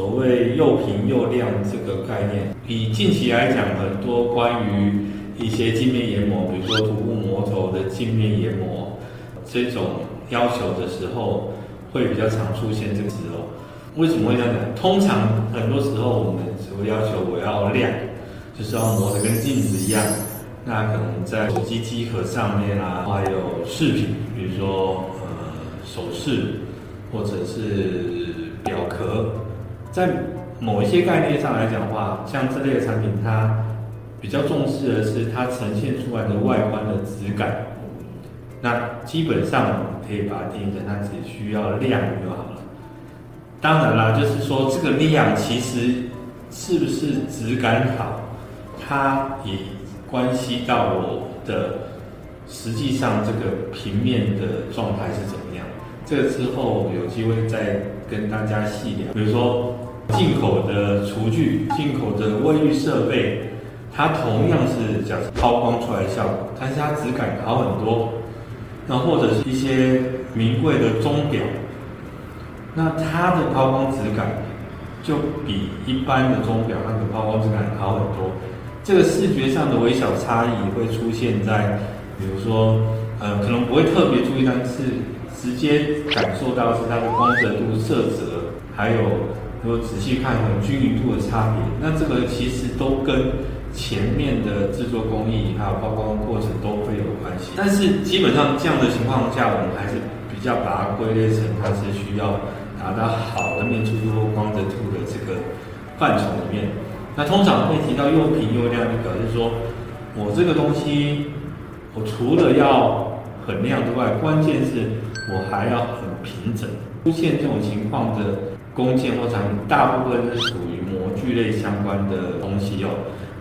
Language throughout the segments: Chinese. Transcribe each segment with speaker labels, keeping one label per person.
Speaker 1: 所谓又平又亮这个概念。以近期来讲，很多关于一些镜面研磨，比如说涂布磨头的镜面研磨这种要求的时候，会比较常出现这个字哦。为什么会这样讲？通常很多时候我们只会要求我要亮，就是要磨得跟镜子一样。那可能在手机机壳上面啊，还有饰品，比如说呃首饰或者是表壳，在某一些概念上来讲的话，像这类的产品，它比较重视的是它呈现出来的外观的质感。那基本上我们可以把它定义成它只需要亮就好了。当然啦，就是说这个亮其实是不是质感好，它也关系到我的实际上这个平面的状态是怎么样。这个之后有机会再跟大家细聊。比如说进口的厨具、进口的卫浴设备，它同样是讲抛光出来的效果，但是它质感好很多。那或者是一些名贵的钟表。那它的抛光质感就比一般的钟表那个抛光质感好很多。这个视觉上的微小差异会出现在，比如说，呃，可能不会特别注意，但是直接感受到是它的光泽度、色泽，还有如果仔细看，很均匀度的差别。那这个其实都跟前面的制作工艺还有抛光过程都会有关系。但是基本上这样的情况下，我们还是比较把它归类成它是需要。达到好的面出度或光泽度的这个范畴里面，那通常会提到又平又亮，就表示说我这个东西，我除了要很亮之外，关键是我还要很平整。出现这种情况的工件或产品，大部分是属于模具类相关的东西哦。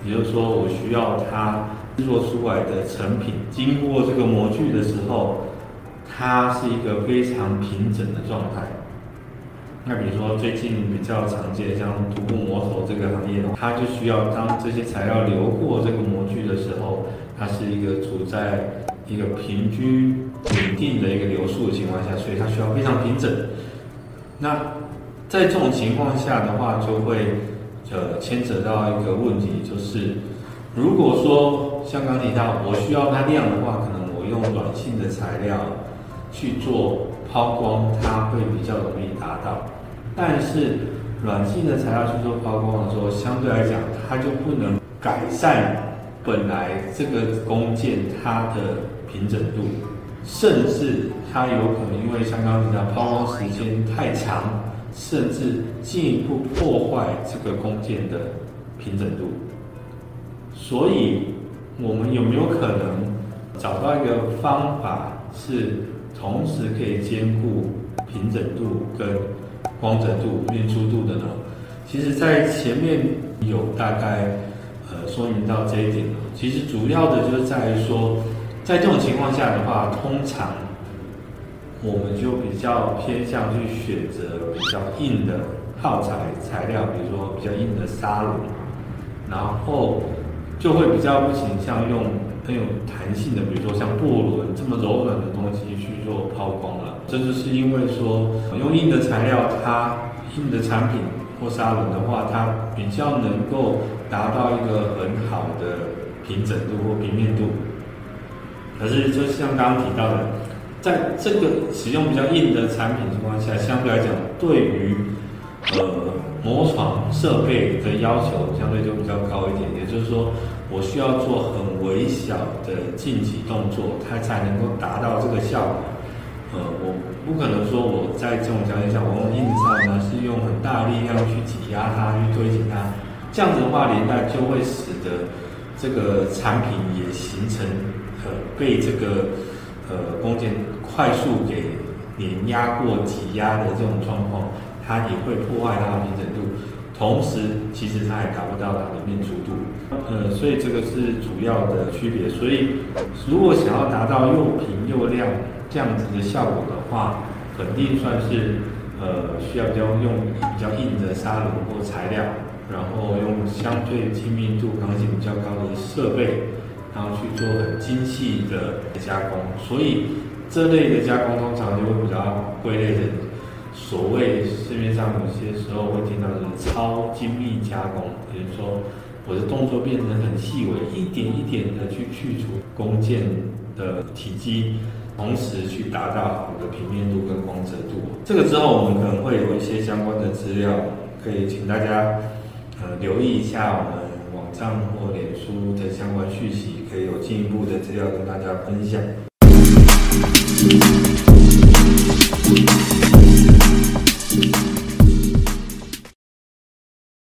Speaker 1: 也就是说，我需要它制作出来的成品，经过这个模具的时候，它是一个非常平整的状态。那比如说最近比较常见像涂布磨头这个行业，它就需要当这些材料流过这个模具的时候，它是一个处在一个平均稳定的一个流速的情况下，所以它需要非常平整。那在这种情况下的话，就会呃牵扯到一个问题，就是如果说像刚提到我需要它亮的话，可能我用软性的材料去做。抛光它会比较容易达到，但是软性的材料去做抛光的时候，相对来讲它就不能改善本来这个弓箭它的平整度，甚至它有可能因为像刚刚讲抛光时间太长，甚至进一步破坏这个弓箭的平整度。所以，我们有没有可能找到一个方法是？同时可以兼顾平整度跟光泽度、面粗度的呢？其实，在前面有大概呃说明到这一点了。其实主要的就是在于说，在这种情况下的话，通常我们就比较偏向去选择比较硬的耗材材料，比如说比较硬的砂轮，然后就会比较不倾向用。很有弹性的，比如说像波轮这么柔软的东西去做抛光了，这就是因为说用硬的材料，它硬的产品或砂轮的话，它比较能够达到一个很好的平整度或平面度。可是就像刚刚提到的，在这个使用比较硬的产品情况下，相对来讲，对于呃磨床设备的要求相对就比较高一点，也就是说。我需要做很微小的晋级动作，它才能够达到这个效果。呃，我不可能说我在这种条件下，我用硬上呢是用很大力量去挤压它，去推挤它，这样子的话，连带就会使得这个产品也形成呃被这个呃弓箭快速给碾压过、挤压的这种状况，它也会破坏它的平整度。同时，其实它也达不到它的面粗度，呃，所以这个是主要的区别。所以，如果想要达到又平又亮这样子的效果的话，肯定算是呃需要比较用比较硬的砂轮或材料，然后用相对精密度、刚性比较高的设备，然后去做很精细的加工。所以，这类的加工通常就会比较归类的。所谓市面上有些时候会听到的超精密加工，比如说我的动作变成很细微，一点一点的去去除弓箭的体积，同时去达到好的平面度跟光泽度。这个之后我们可能会有一些相关的资料，可以请大家呃留意一下我们网站或脸书的相关讯息，可以有进一步的资料跟大家分享。Thank you.